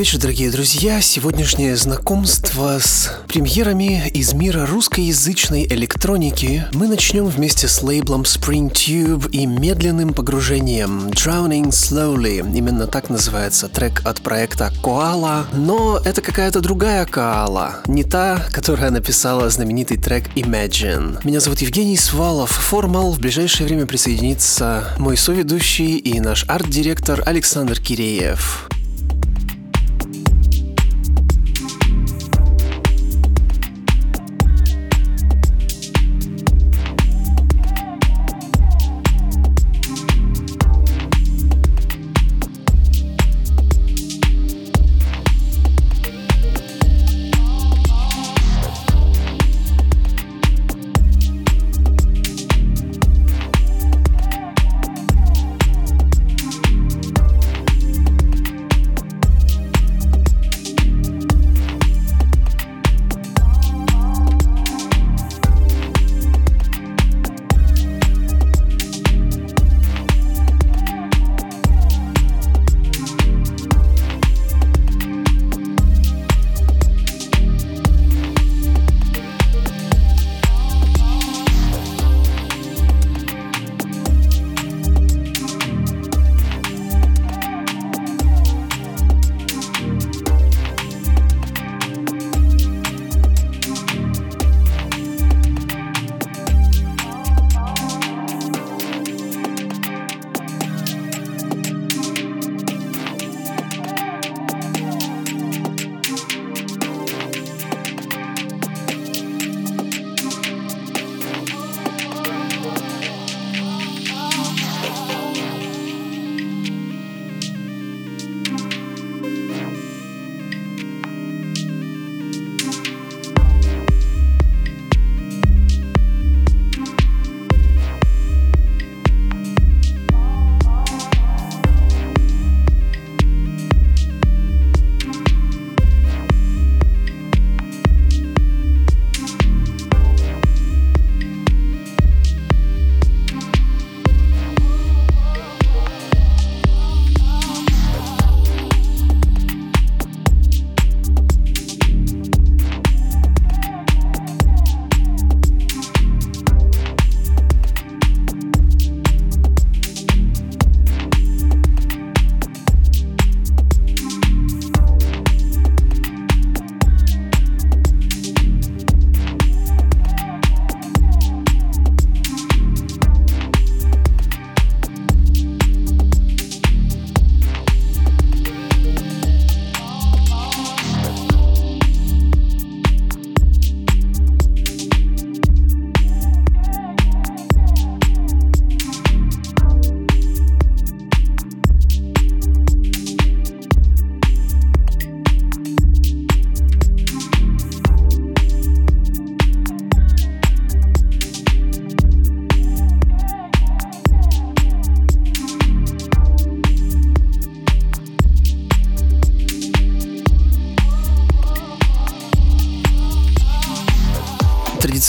Вечер, дорогие друзья. Сегодняшнее знакомство с премьерами из мира русскоязычной электроники мы начнем вместе с лейблом Spring Tube и медленным погружением Drowning Slowly. Именно так называется трек от проекта Koala. Но это какая-то другая Коала, не та, которая написала знаменитый трек Imagine. Меня зовут Евгений Свалов. Формал в ближайшее время присоединится мой соведущий и наш арт-директор Александр Киреев.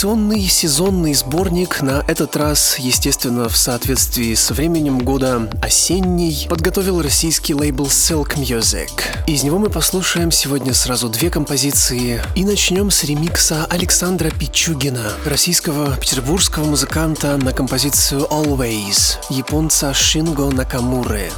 Традиционный сезонный сборник на этот раз, естественно, в соответствии с временем года осенний, подготовил российский лейбл Silk Music. Из него мы послушаем сегодня сразу две композиции и начнем с ремикса Александра Пичугина, российского петербургского музыканта на композицию Always, японца Шинго Накамуры.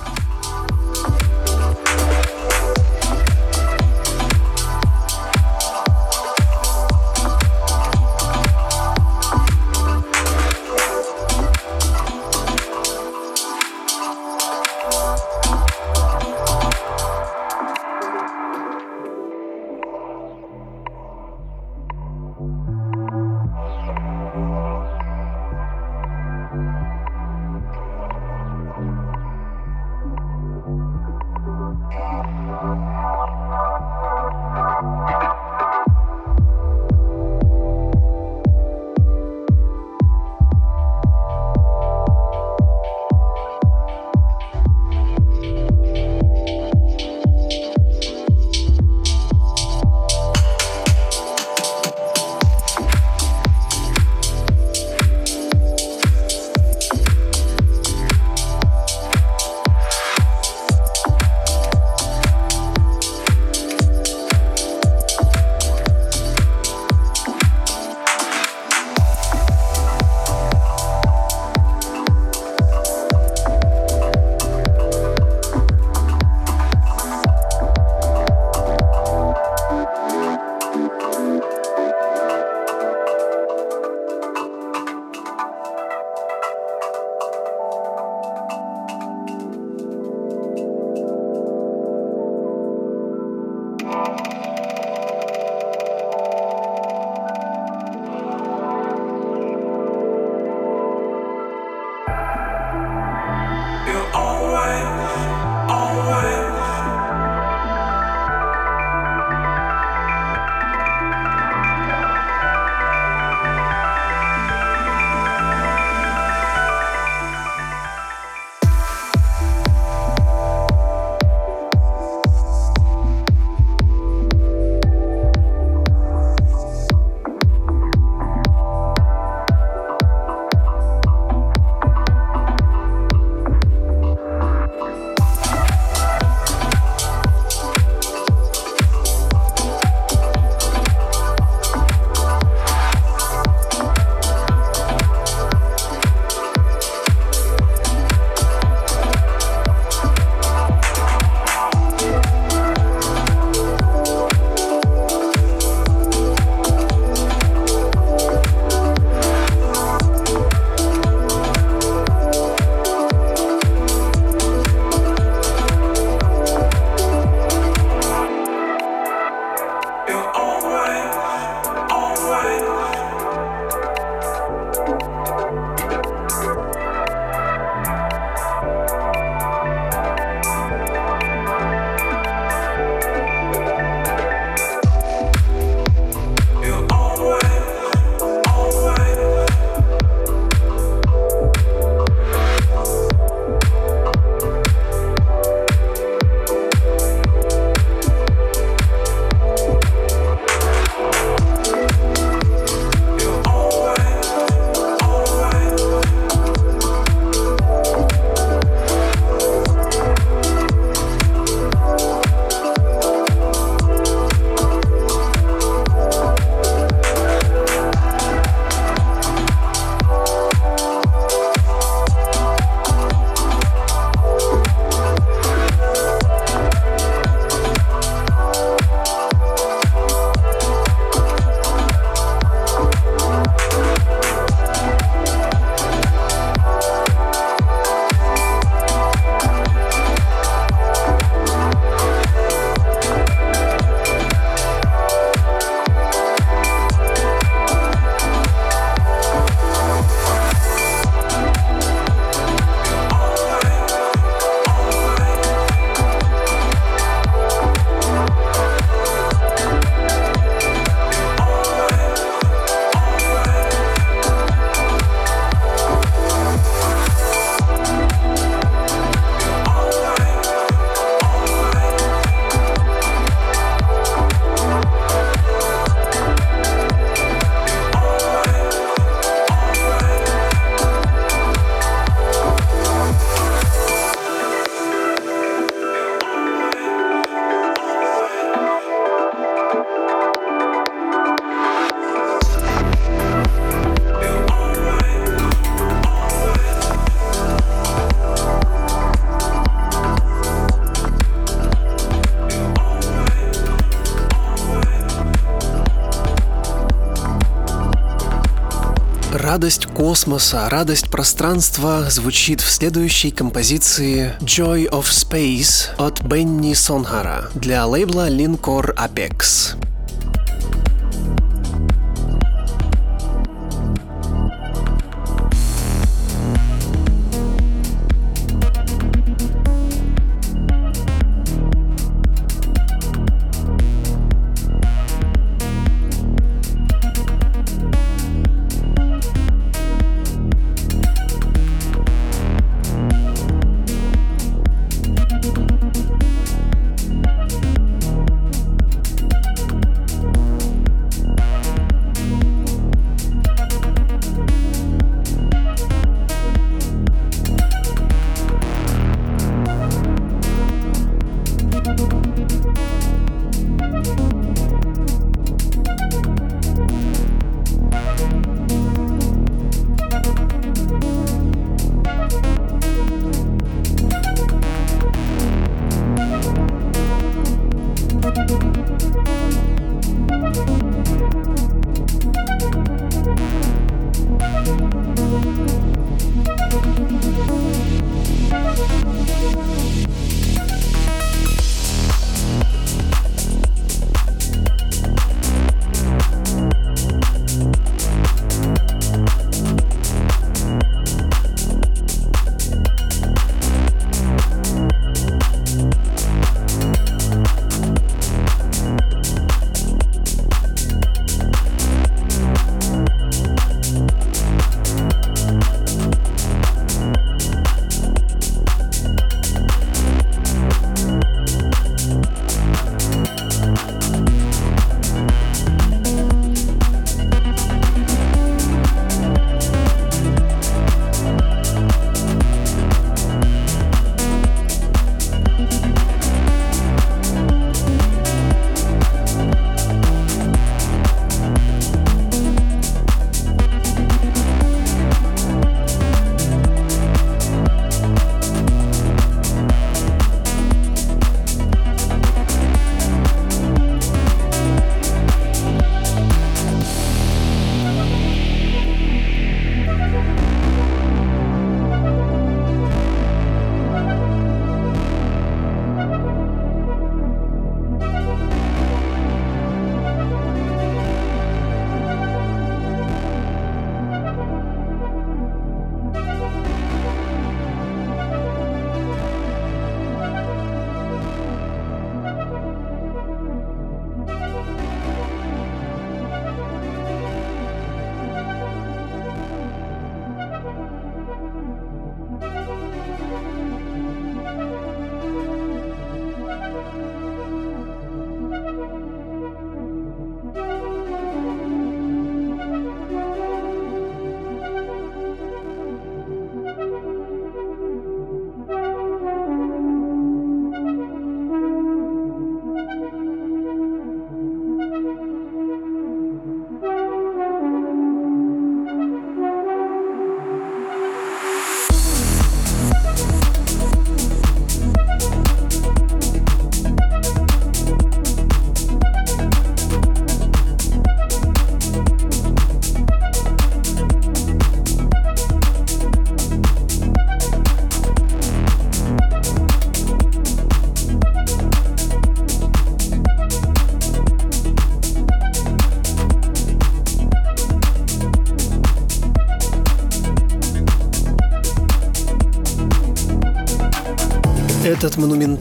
Радость космоса, радость пространства звучит в следующей композиции Joy of Space от Бенни Сонхара для лейбла Linkor Apex.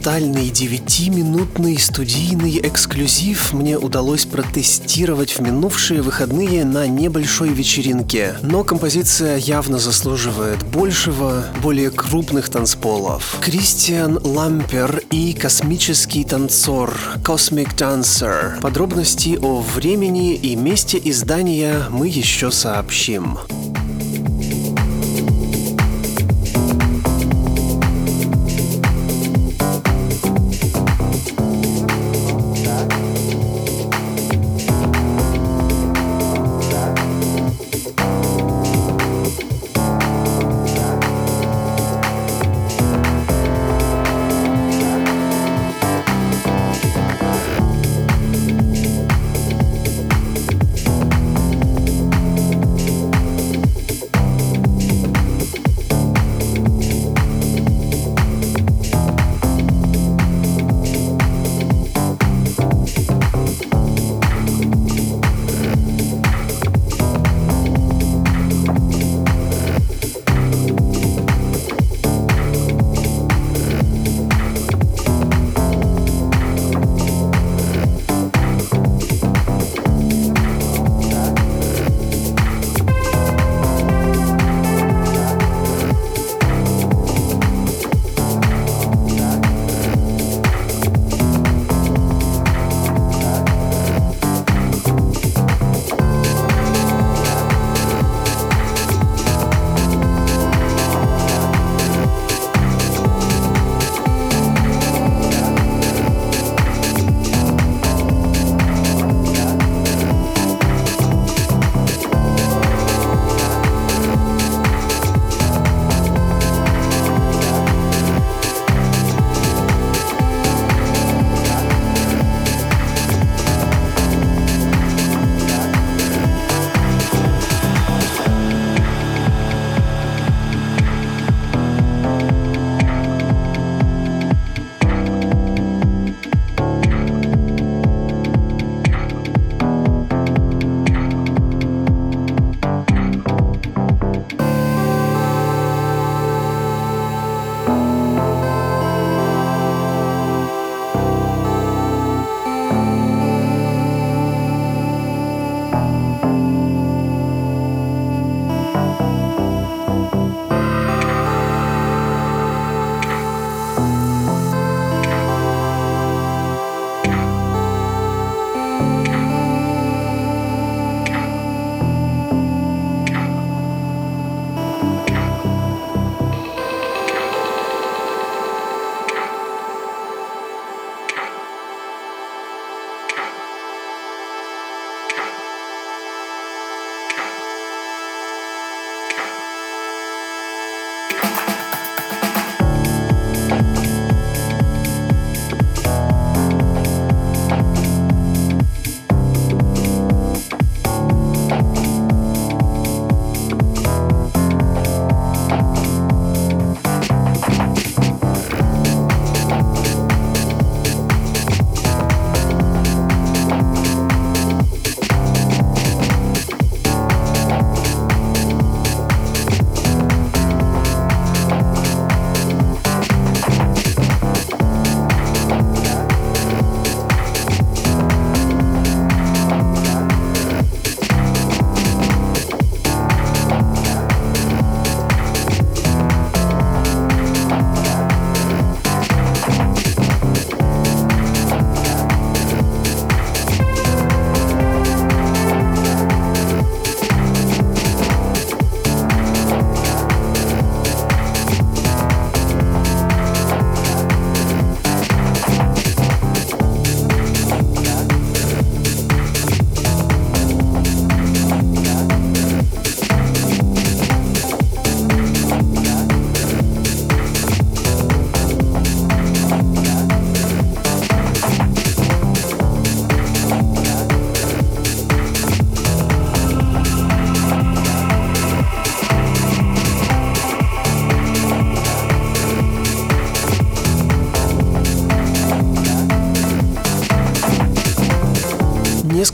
Этот монументальный девятиминутный студийный эксклюзив мне удалось протестировать в минувшие выходные на небольшой вечеринке. Но композиция явно заслуживает большего, более крупных танцполов. Кристиан Лампер и космический танцор Cosmic Dancer. Подробности о времени и месте издания мы еще сообщим.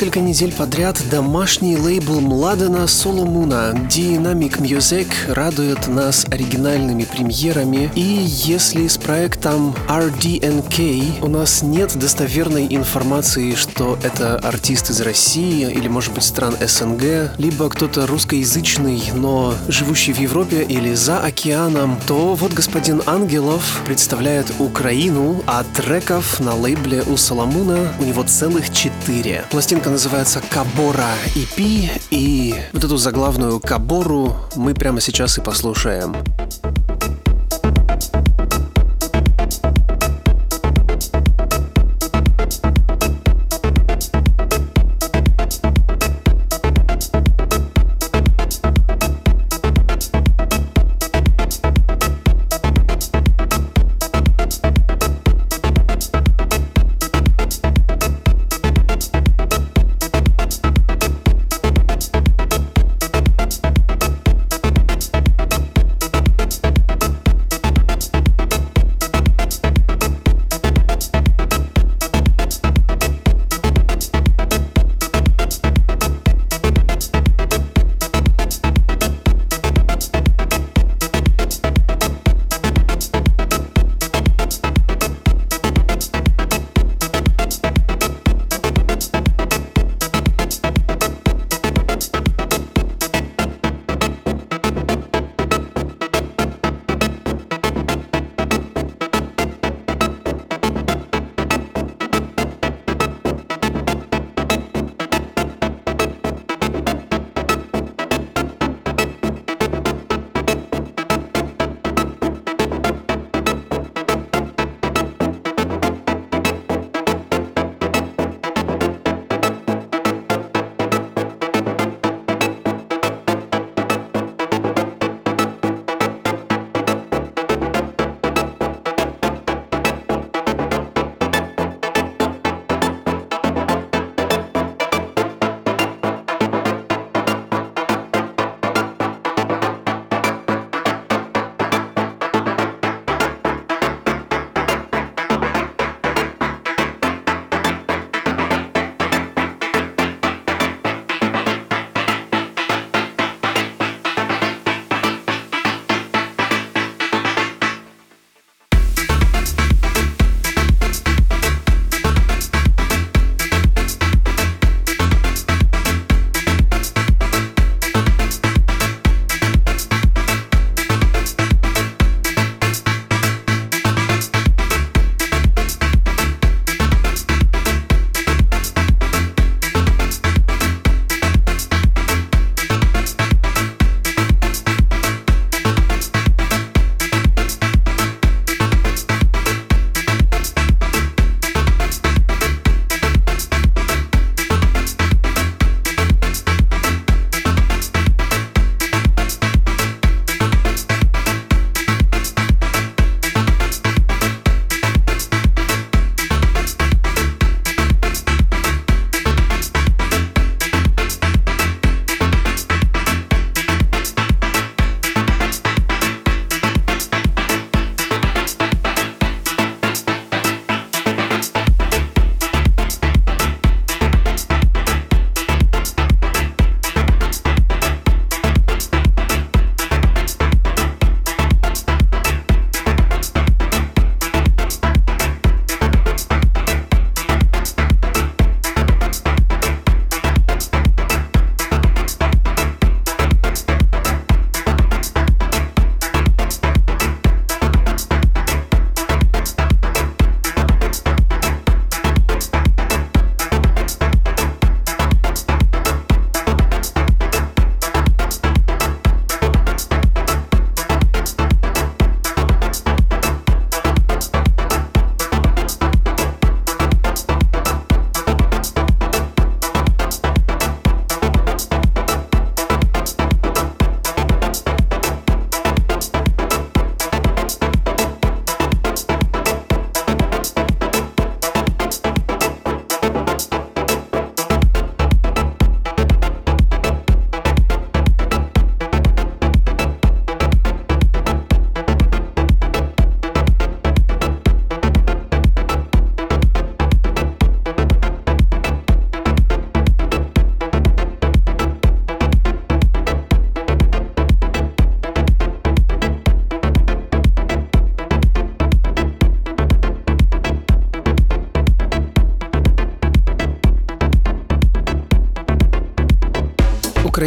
Несколько недель подряд домашний лейбл Младена Соломуна Dynamic Music радует нас оригинальными премьерами. И если с проектом RDNK у нас нет достоверной информации, что это артист из России или, может быть, стран СНГ, либо кто-то русскоязычный, но живущий в Европе или за океаном, то вот господин Ангелов представляет Украину, а треков на лейбле у Соломуна у него целых четыре. Пластинка называется Кабора EP, и вот эту заглавную Кабору мы прямо сейчас и послушаем.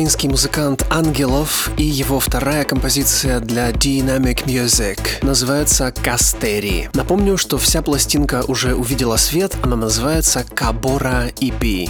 Украинский музыкант Ангелов и его вторая композиция для Dynamic Music. Называется «Кастери». Напомню, что вся пластинка уже увидела свет, она называется «Кабора EP».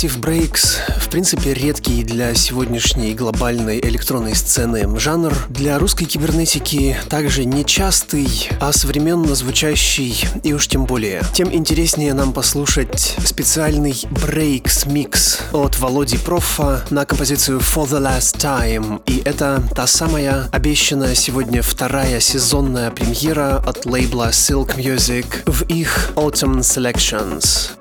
Progressive Breaks в принципе редкий для сегодняшней глобальной электронной сцены жанр. Для русской кибернетики также нечастый, а современно звучащий и уж тем более. Тем интереснее нам послушать специальный Breaks микс от Володи Профа на композицию For the Last Time. И это та самая обещанная сегодня вторая сезонная премьера от лейбла Silk Music в их Autumn Selections.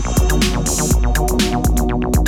Thank you.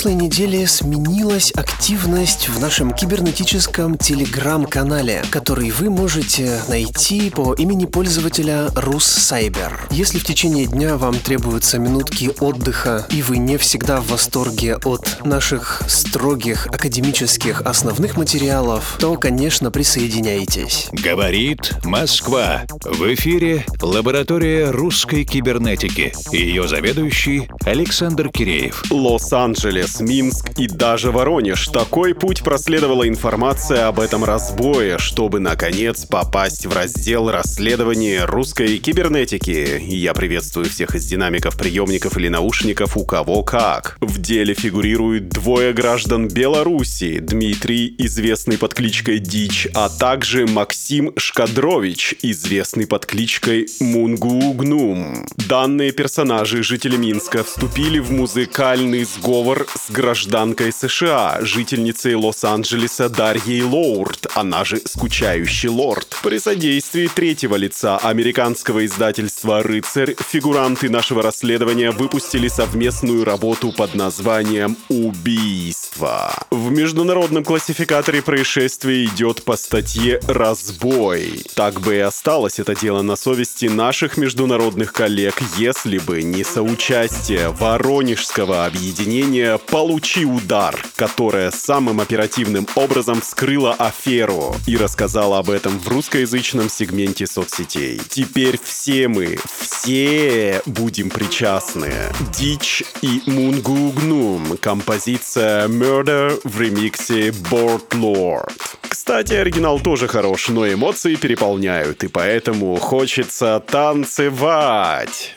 прошлой неделе сменилась активность в нашем кибернетическом телеграм-канале, который вы можете найти по имени пользователя RusCyber. Если в течение дня вам требуются минутки отдыха и вы не всегда в восторге от наших строгих академических основных материалов, то, конечно, присоединяйтесь. Говорит Москва. В эфире лаборатория русской кибернетики. Ее заведующий Александр Киреев. Лос-Анджелес, Минск и даже Воронеж. Такой путь проследовала информация об этом разбое, чтобы, наконец, попасть в раздел расследования русской кибернетики. Я приветствую всех из динамиков, приемников или наушников, у кого как. В деле фигурируют двое граждан Беларуси. Дмитрий, известный под кличкой Дич, а также Максим Шкадрович, известный под кличкой Мунгугнум. Данные персонажи, жители Минска, вступили в музыкальный сговор с гражданкой США, жительницей Лос-Анджелеса Дарьей Лоурд, она же «Скучающий лорд». При содействии третьего лица американского издательства «Рыцарь» фигуранты нашего расследования выпустили совместную работу под названием «Убийство». В международном классификаторе происшествия идет по статье «Разбой». Так бы и осталось это дело на совести наших международных коллег, если бы не соучастие Воронежского объединения «Получи удар», которое самым оперативным образом вскрыло аферу и рассказала об этом в русскоязычном сегменте соцсетей. Теперь все мы, все будем причастны. Дичь и Мунгугнум. Композиция Murder в ремиксе Board Lord. Кстати, оригинал тоже хорош, но эмоции переполняют, и поэтому хочется танцевать.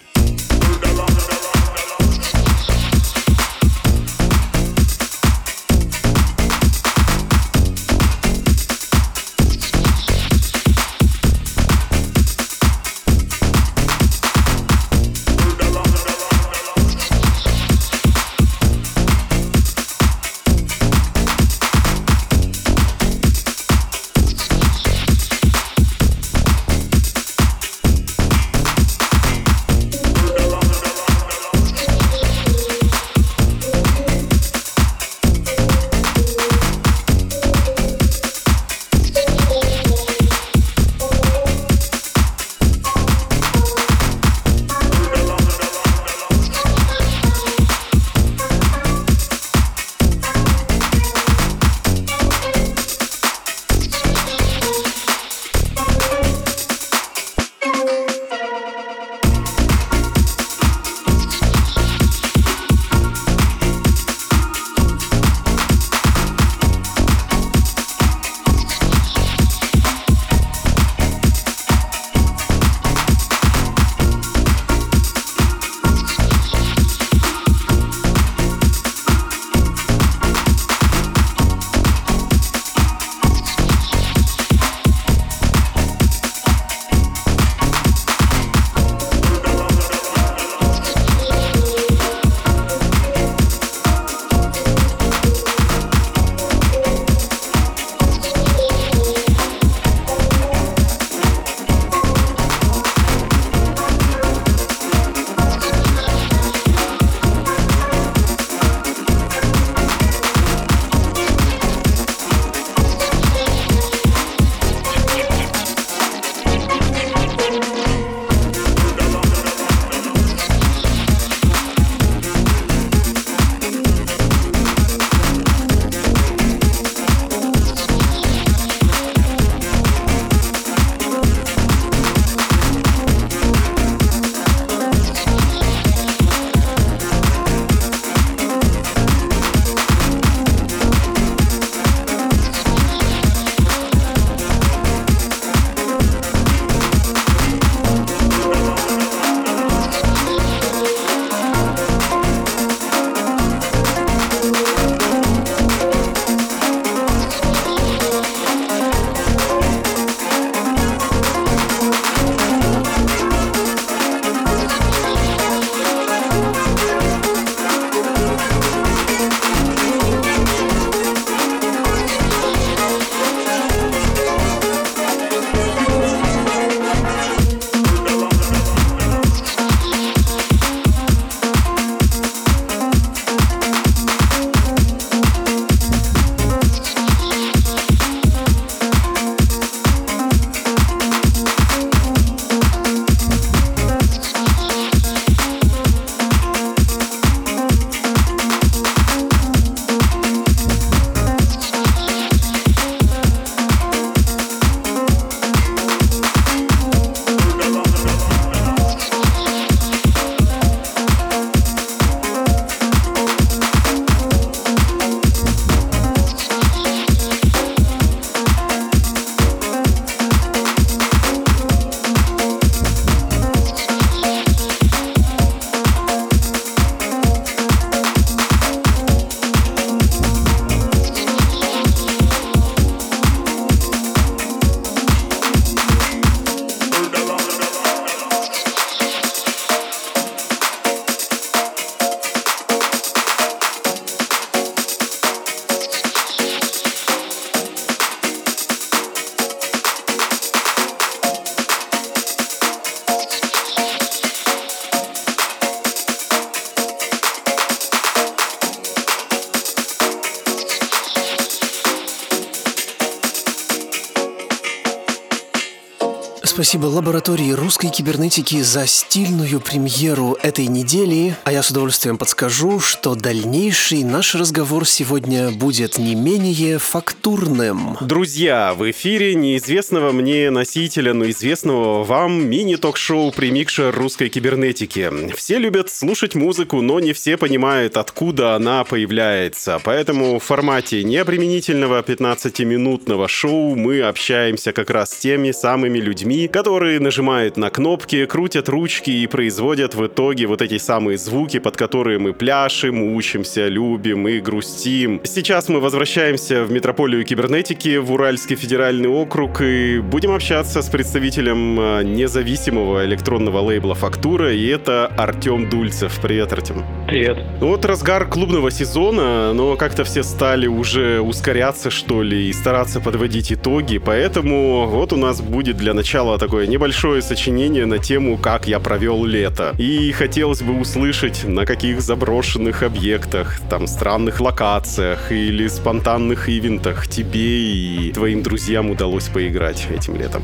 Спасибо лаборатории русской кибернетики за стильную премьеру этой недели. А я с удовольствием подскажу, что дальнейший наш разговор сегодня будет не менее фактурным. Друзья, в эфире неизвестного мне носителя, но известного вам мини-ток-шоу «Примикшер русской кибернетики». Все любят слушать музыку, но не все понимают, откуда она появляется. Поэтому в формате необременительного 15-минутного шоу мы общаемся как раз с теми самыми людьми, которые нажимают на кнопки, крутят ручки и производят в итоге вот эти самые звуки, под которые мы пляшем, учимся, любим и грустим. Сейчас мы возвращаемся в метрополию кибернетики, в Уральский федеральный округ, и будем общаться с представителем э, независимого электронного лейбла «Фактура», и это Артем Дульцев. Привет, Артем. Привет. Ну вот разгар клубного сезона, но как-то все стали уже ускоряться, что ли, и стараться подводить итоги, поэтому вот у нас будет для начала такое небольшое сочинение на тему «Как я провел лето». И хотелось бы услышать, на каких заброшенных объектах, там, странных локациях или спонтанных ивентах тебе и твоим друзьям удалось поиграть этим летом.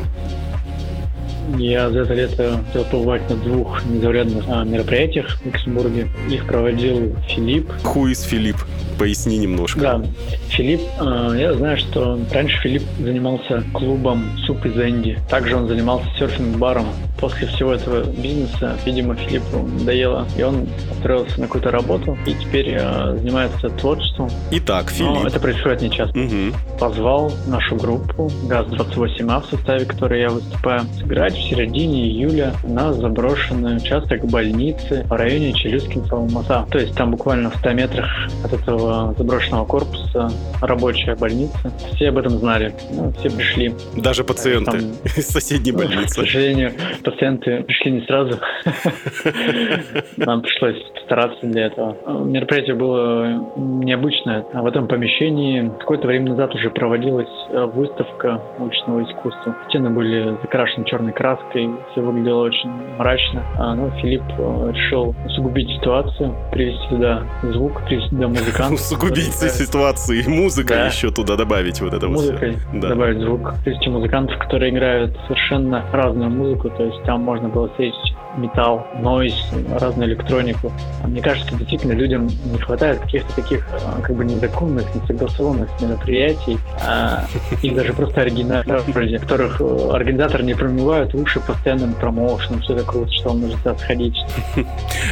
Я за это лето хотел побывать на двух незаурядных а, мероприятиях в Люксембурге. Их проводил Филипп. Хуис Филипп? Поясни немножко. Да, Филипп, э, я знаю, что раньше Филипп занимался клубом Суп из Энди. Также он занимался серфинг-баром. После всего этого бизнеса, видимо, Филиппу надоело, и он устроился на какую-то работу, и теперь э, занимается творчеством. Итак, Филипп. Но это происходит не часто. Угу. Позвал нашу группу ГАЗ-28А, в составе которой я выступаю, сыграть в середине июля на заброшенный участок больницы в районе Челюскинского моста. То есть там буквально в 100 метрах от этого заброшенного корпуса рабочая больница. Все об этом знали. Ну, все пришли. Даже пациенты там, из соседней больницы. К сожалению, пациенты пришли не сразу. Нам пришлось стараться для этого. Мероприятие было необычное. В этом помещении какое-то время назад уже проводилась э, выставка уличного искусства. Стены были закрашены черной краской, все выглядело очень мрачно. А, ну, Филипп э, решил усугубить ситуацию, привести туда звук, привести туда музыкантов. Усугубить ситуацию и музыка еще туда добавить вот это Музыкой вот да. добавить звук. Привести музыкантов, которые играют совершенно разную музыку, то есть там можно было встретить металл, нойз, разную электронику. Мне кажется, действительно людям не хватает каких-то таких а, как бы незаконных, несогласованных мероприятий а, и даже просто оригинальных, которых э, организаторы не промывают уши постоянным промоушеном, что это круто, что нужно туда сходить.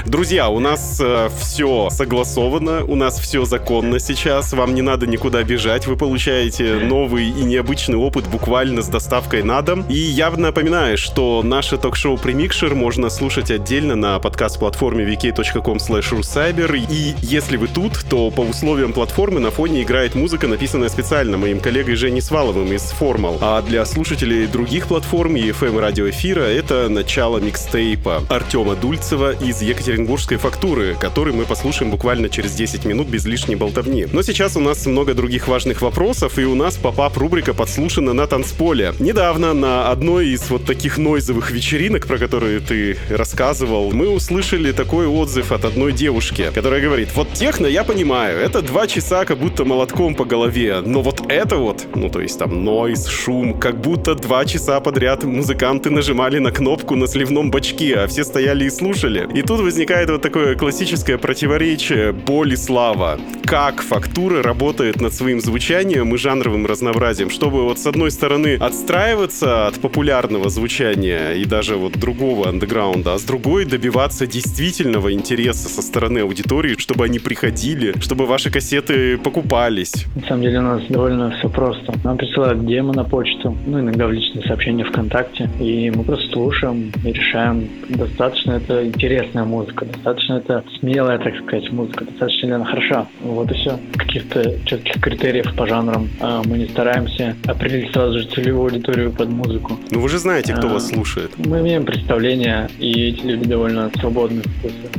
Друзья, у нас э, все согласовано, у нас все законно сейчас, вам не надо никуда бежать, вы получаете новый и необычный опыт буквально с доставкой на дом. И я напоминаю, что наше ток-шоу «Премикшер» можно слушать отдельно на подкаст-платформе vk.com rucyber. И если вы тут, то по условиям платформы на фоне играет музыка, написанная специально моим коллегой Женей Сваловым из Formal. А для слушателей других платформ и FM радиоэфира это начало микстейпа Артема Дульцева из Екатеринбургской фактуры, который мы послушаем буквально через 10 минут без лишней болтовни. Но сейчас у нас много других важных вопросов, и у нас поп-ап рубрика подслушана на танцполе. Недавно на одной из вот таких нойзовых вечеринок, про которые ты рассказывал, мы услышали такой отзыв от одной девушки, которая говорит, вот техно я понимаю, это два часа как будто молотком по голове, но вот это вот, ну то есть там нойз, шум, как будто два часа подряд музыканты нажимали на кнопку на сливном бачке, а все стояли и слушали. И тут возникает вот такое классическое противоречие боль и слава. Как фактура работает над своим звучанием и жанровым разнообразием, чтобы вот с одной стороны отстраиваться от популярного звучания и даже вот другого андеграунда, а с другой добиваться действительного интереса со стороны аудитории, чтобы они приходили, чтобы ваши кассеты покупались. На самом деле у нас довольно все просто. Нам присылают демо на почту, ну иногда в личные сообщения ВКонтакте, и мы просто слушаем и решаем, достаточно это интересная музыка, достаточно это смелая, так сказать, музыка, достаточно ли она хороша. Вот и все. Каких-то четких критериев по жанрам а мы не стараемся определить сразу же целевую аудиторию под музыку. Ну вы же знаете, кто а, вас слушает. Мы имеем представление, и эти люди довольно свободны.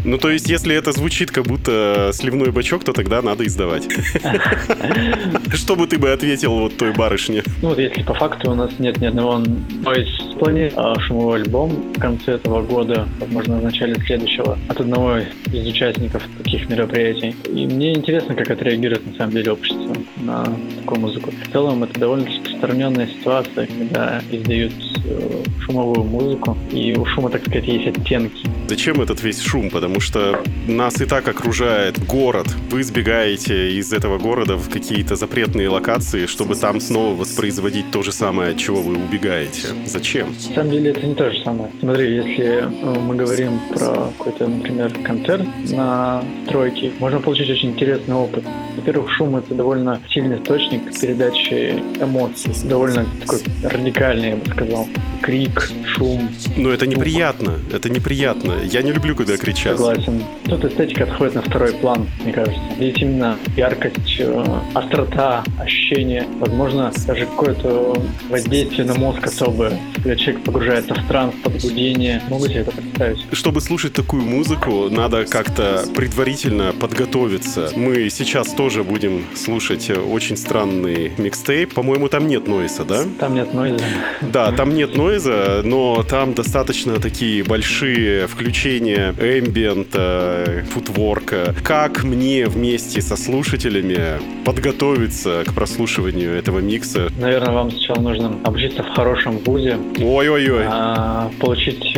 Ну то есть, если это звучит как будто сливной бачок, то тогда надо издавать. Что бы ты бы ответил вот той барышне? Ну вот если по факту у нас нет ни одного noise плане шумовой альбом в конце этого года, возможно, в начале следующего, от одного из участников таких мероприятий. И мне интересно, как отреагирует на самом деле общество на такую музыку. В целом это довольно-таки распространенная ситуация, когда издают э, шумовую музыку, и у шума, так сказать, есть оттенки. Зачем этот весь шум? Потому что нас и так окружает город. Вы сбегаете из этого города в какие-то запретные локации, чтобы там снова воспроизводить то же самое, от чего вы убегаете. Зачем? На самом деле это не то же самое. Смотри, если э, мы говорим про какой-то, например, концерт на стройке, можно получить очень интересный опыт. Во-первых, шум — это довольно сильный источник передачи эмоций. Довольно такой радикальный, я бы сказал. Крик, шум. Но это неприятно. Это неприятно. Я не люблю, когда кричат. Согласен. Тут эстетика отходит на второй план, мне кажется. Здесь именно яркость, э, острота, ощущение, возможно, даже какое-то воздействие на мозг особое. Когда человек погружается в транс, подбудение. Могу себе это представить. Чтобы слушать такую музыку, надо как-то предварительно подготовиться. Мы сейчас тоже будем слушать очень странный микстейп. По-моему, там нет нойса, да? Там нет нойза. Да, там нет нойза, но там достаточно такие большие включения эмбиента, футворка. Как мне вместе со слушателями подготовиться к прослушиванию этого микса? Наверное, вам сначала нужно обучиться в хорошем вузе. Ой-ой-ой. А, получить...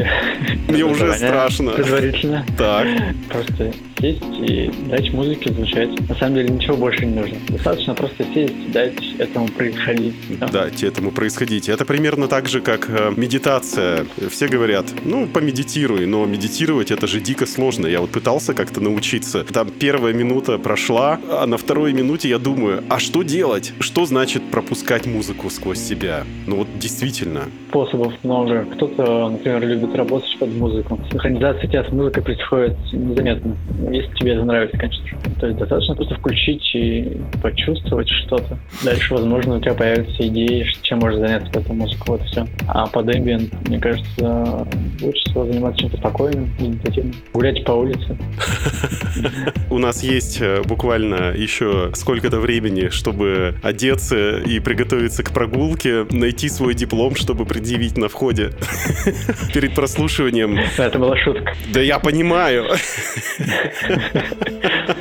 Мне уже страшно. Предварительно. Так. Просто сесть и дать музыке звучать. На самом деле ничего больше не нужно. Достаточно просто сесть и дать этому происходить. Да? Дать этому происходить. Это примерно так же, как э, медитация. Все говорят, ну, помедитируй, но медитировать это же дико сложно. Я вот пытался как-то научиться. Там первая минута прошла, а на второй минуте я думаю, а что делать? Что значит пропускать музыку сквозь себя? Ну вот действительно. Способов много. Кто-то, например, любит работать под музыку. Синхронизация тебя с музыкой происходит незаметно если тебе это нравится, конечно. То есть достаточно просто включить и почувствовать что-то. Дальше, возможно, у тебя появятся идеи, чем можно заняться под эту музыку, вот все. А под ambient, мне кажется, лучше всего заниматься чем-то спокойным, медитативным. Гулять по улице. У нас есть э, буквально еще сколько-то времени, чтобы одеться и приготовиться к прогулке, найти свой диплом, чтобы предъявить на входе перед прослушиванием. Это была шутка. Да я понимаю.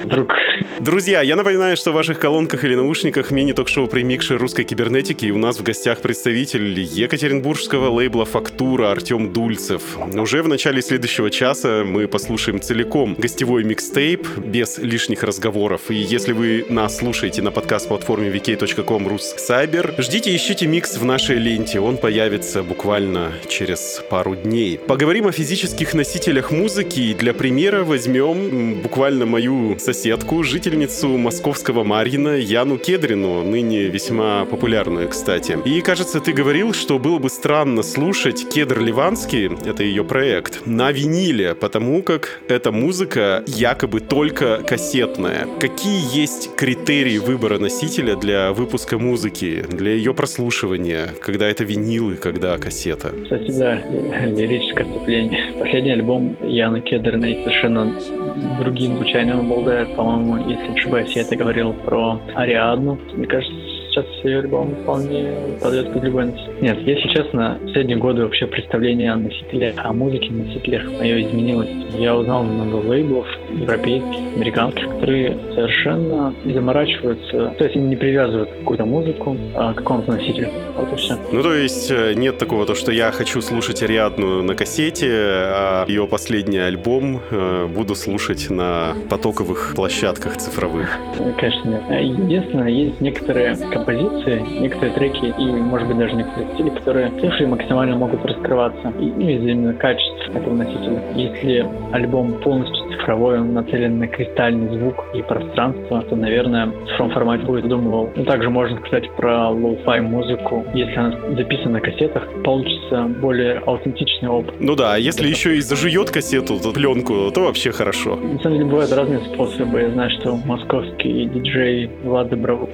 Вдруг. Друзья, я напоминаю, что в ваших колонках или наушниках мини-ток-шоу «Примикши русской кибернетики» и у нас в гостях представитель екатеринбургского лейбла «Фактура» Артем Дульцев. Уже в начале следующего часа мы послушаем целиком гостевой микстейп без лишних разговоров. И если вы нас слушаете на подкаст-платформе vk.com russcyber, ждите ищите микс в нашей ленте. Он появится буквально через пару дней. Поговорим о физических носителях музыки и для примера возьмем буквально мою соседку, жительницу московского Марьина Яну Кедрину, ныне весьма популярную, кстати. И, кажется, ты говорил, что было бы странно слушать Кедр Ливанский, это ее проект, на виниле, потому как эта музыка якобы только кассетная. Какие есть критерии выбора носителя для выпуска музыки, для ее прослушивания, когда это винил и когда кассета? Кстати, да, лирическое отступление. Последний альбом Яны Кедриной совершенно другим звучанием обладает, по-моему, если не ошибаюсь, я это говорил про Ариадну. Мне кажется, сейчас ее альбом вполне подойдет под любой носитель. Нет, если честно, в последние годы вообще представление о носителях, о музыке носителях мое изменилось. Я узнал много лейблов европейских, американских, которые совершенно не заморачиваются, то есть они не привязывают какую-то музыку а к какому-то носителю. Вот и все. Ну, то есть э, нет такого, то, что я хочу слушать Ариадну на кассете, а ее последний альбом э, буду слушать на потоковых площадках цифровых. Конечно, нет. Единственное, есть некоторые композиции, некоторые треки и, может быть, даже некоторые стили, которые слушая максимально могут раскрываться. И, ну, из-за именно качества этого носителя. Если альбом полностью цифровой, он нацелен на кристальный звук и пространство, то, наверное, в цифровом формате будет думал. Ну, также можно сказать про lo-fi музыку. Если она записана на кассетах, получится более аутентичный опыт. Ну да, а если еще и зажует кассету, то пленку, то вообще хорошо. На самом деле бывают разные способы. Я знаю, что московский диджей Влад Добров...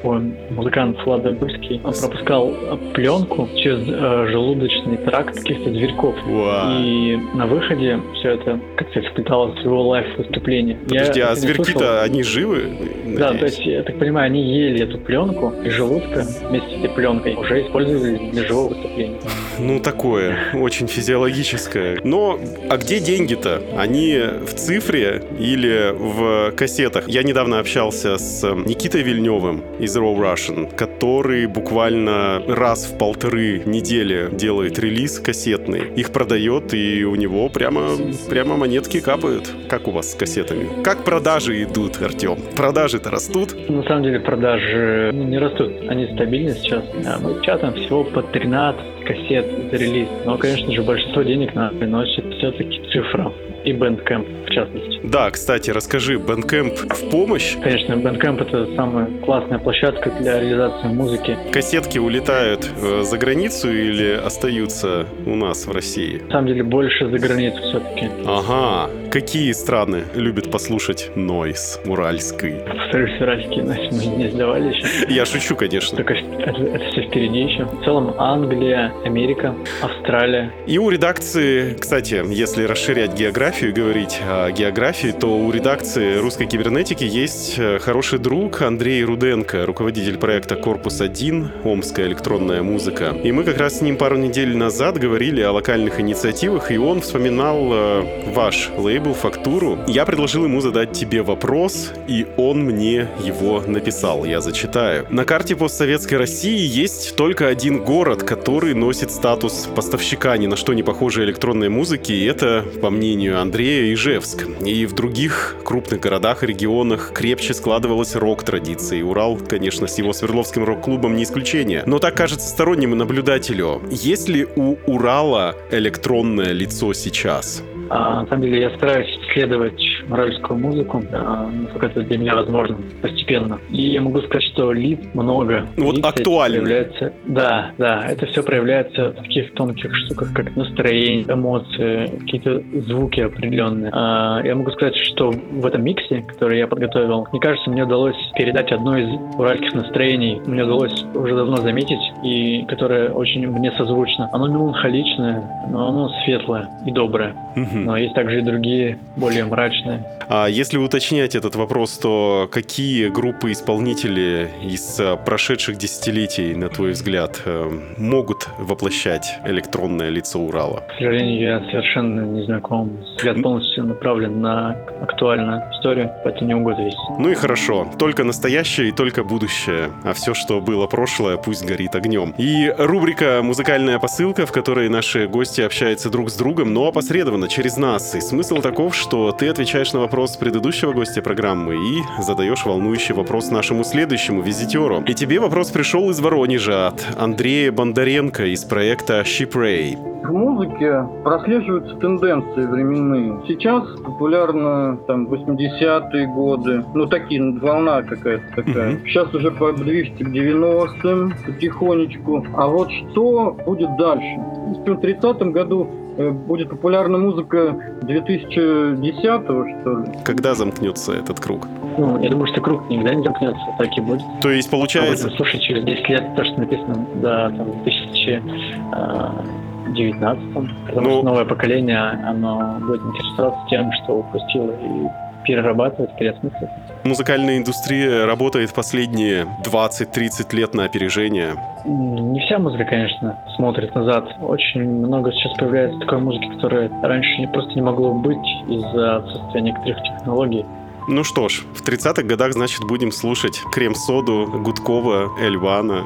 музыкант Влад Добрывский пропускал пленку через э, желудочный тракт каких-то зверьков. Вау. И на выходе все это как-то вплеталось в его лайф выступления. Подожди, я а зверьки-то, они живы? Да, то есть, я так понимаю, они ели эту пленку из желудка вместе с этой пленкой, уже использовали для живого выступления. Ну, такое, очень физиологическое. Но, а где деньги-то? Они в цифре или в кассетах? Я недавно общался с Никитой Вильневым из Raw Russian, который буквально раз в полторы недели делает релиз кассетный. Их продает, и у него прямо, прямо монетки капают. Как у вас с кассетами? Как продажи идут, Артем? Продажи-то растут? На самом деле продажи ну, не растут. Они стабильны сейчас. Мы печатаем всего по 13 кассет за релиз. Но, конечно же, большинство денег нам приносит все-таки цифра и Bandcamp в частности. Да, кстати, расскажи, Bandcamp в помощь? Конечно, Bandcamp это самая классная площадка для реализации музыки. Кассетки улетают э, за границу или остаются у нас в России? На самом деле больше за границу все-таки. Ага. Какие страны любят послушать нойс уральский? Повторюсь, уральский нойс мы не сдавали еще. Я шучу, конечно. Только это, это все впереди еще. В целом Англия, Америка, Австралия. И у редакции, кстати, если расширять географию, географию говорить о географии, то у редакции русской кибернетики есть э, хороший друг Андрей Руденко, руководитель проекта «Корпус-1», Омская электронная музыка. И мы как раз с ним пару недель назад говорили о локальных инициативах, и он вспоминал э, ваш лейбл «Фактуру». Я предложил ему задать тебе вопрос, и он мне его написал. Я зачитаю. На карте постсоветской России есть только один город, который носит статус поставщика ни на что не похожей электронной музыки, и это, по мнению Андрея Ижевск. И в других крупных городах и регионах крепче складывалась рок-традиция. Урал, конечно, с его Свердловским рок-клубом не исключение. Но так кажется стороннему наблюдателю. Есть ли у Урала электронное лицо сейчас? А, на самом деле я стараюсь исследовать уральскую музыку, а, насколько это для меня возможно, постепенно. И я могу сказать, что лиц много. Ну вот актуально. Проявляется... Да, да, это все проявляется в таких тонких штуках, как настроение, эмоции, какие-то звуки определенные. А, я могу сказать, что в этом миксе, который я подготовил, мне кажется, мне удалось передать одно из уральских настроений. Мне удалось уже давно заметить, и которое очень мне созвучно. Оно меланхоличное, но оно светлое и доброе. Но есть также и другие, более мрачные. Amen. А если уточнять этот вопрос, то какие группы исполнителей из э, прошедших десятилетий, на твой взгляд, э, могут воплощать электронное лицо Урала? К сожалению, я совершенно не знаком. Взгляд полностью направлен на актуальную историю, поэтому не могу ответить. Ну и хорошо. Только настоящее и только будущее. А все, что было прошлое, пусть горит огнем. И рубрика «Музыкальная посылка», в которой наши гости общаются друг с другом, но опосредованно, через через нас. И смысл таков, что ты отвечаешь на вопрос предыдущего гостя программы и задаешь волнующий вопрос нашему следующему визитеру. И тебе вопрос пришел из Воронежа от Андрея Бондаренко из проекта Shipray. В музыке прослеживаются тенденции временные. Сейчас популярно там 80-е годы, ну такие, волна какая-то такая. Mm-hmm. Сейчас уже подвижется к 90-м потихонечку. А вот что будет дальше? В 30-м году будет популярна музыка 2010-го, что ли. Когда замкнется этот круг? Ну, я думаю, что круг никогда не замкнется, так и будет. То есть получается... Слушай, через 10 лет то, что написано до там, 2019 потому ну... что новое поколение, оно будет интересоваться тем, что упустило и перерабатывать, переосмысливать. Музыкальная индустрия работает последние 20-30 лет на опережение. Не вся музыка, конечно, смотрит назад. Очень много сейчас появляется такой музыки, которая раньше просто не могло быть из-за отсутствия некоторых технологий. Ну что ж, в 30-х годах, значит, будем слушать Крем-соду, Гудкова, Эльвана.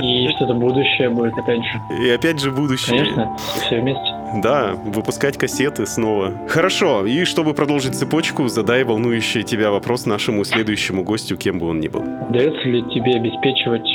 И что-то будущее будет, опять же. И опять же будущее. Конечно, все вместе. Да, выпускать кассеты снова. Хорошо, и чтобы продолжить цепочку, задай волнующий тебя вопрос нашему следующему гостю, кем бы он ни был. Удается ли тебе обеспечивать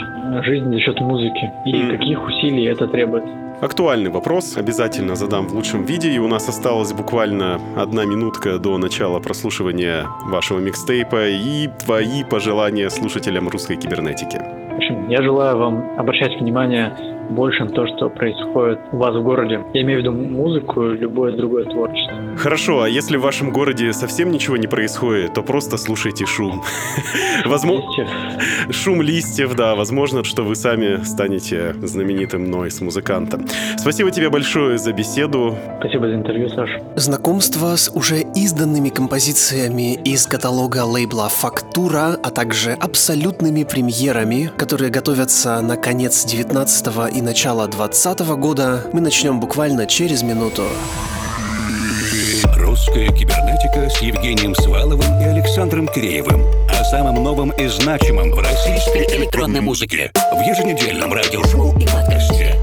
жизнь за счет музыки? И mm. каких усилий это требует? Актуальный вопрос, обязательно задам в лучшем виде, и у нас осталась буквально одна минутка до начала прослушивания вашего микстейпа и твои пожелания слушателям русской кибернетики. В общем, я желаю вам обращать внимание большим то, что происходит у вас в городе. Я имею в виду музыку и любое другое творчество. Хорошо, а если в вашем городе совсем ничего не происходит, то просто слушайте шум. Возможно, шум листьев, да, возможно, что вы сами станете знаменитым нойс-музыкантом. Спасибо тебе большое за беседу. Спасибо за интервью, Саша. Знакомство с уже изданными композициями из каталога лейбла «Фактура», а также абсолютными премьерами, которые готовятся на конец 19 и начало 20 года, мы начнем буквально через минуту. Русская кибернетика с Евгением Сваловым и Александром Киреевым. О самом новом и значимом в российской электронной музыке. В еженедельном радиошоу и подкасте.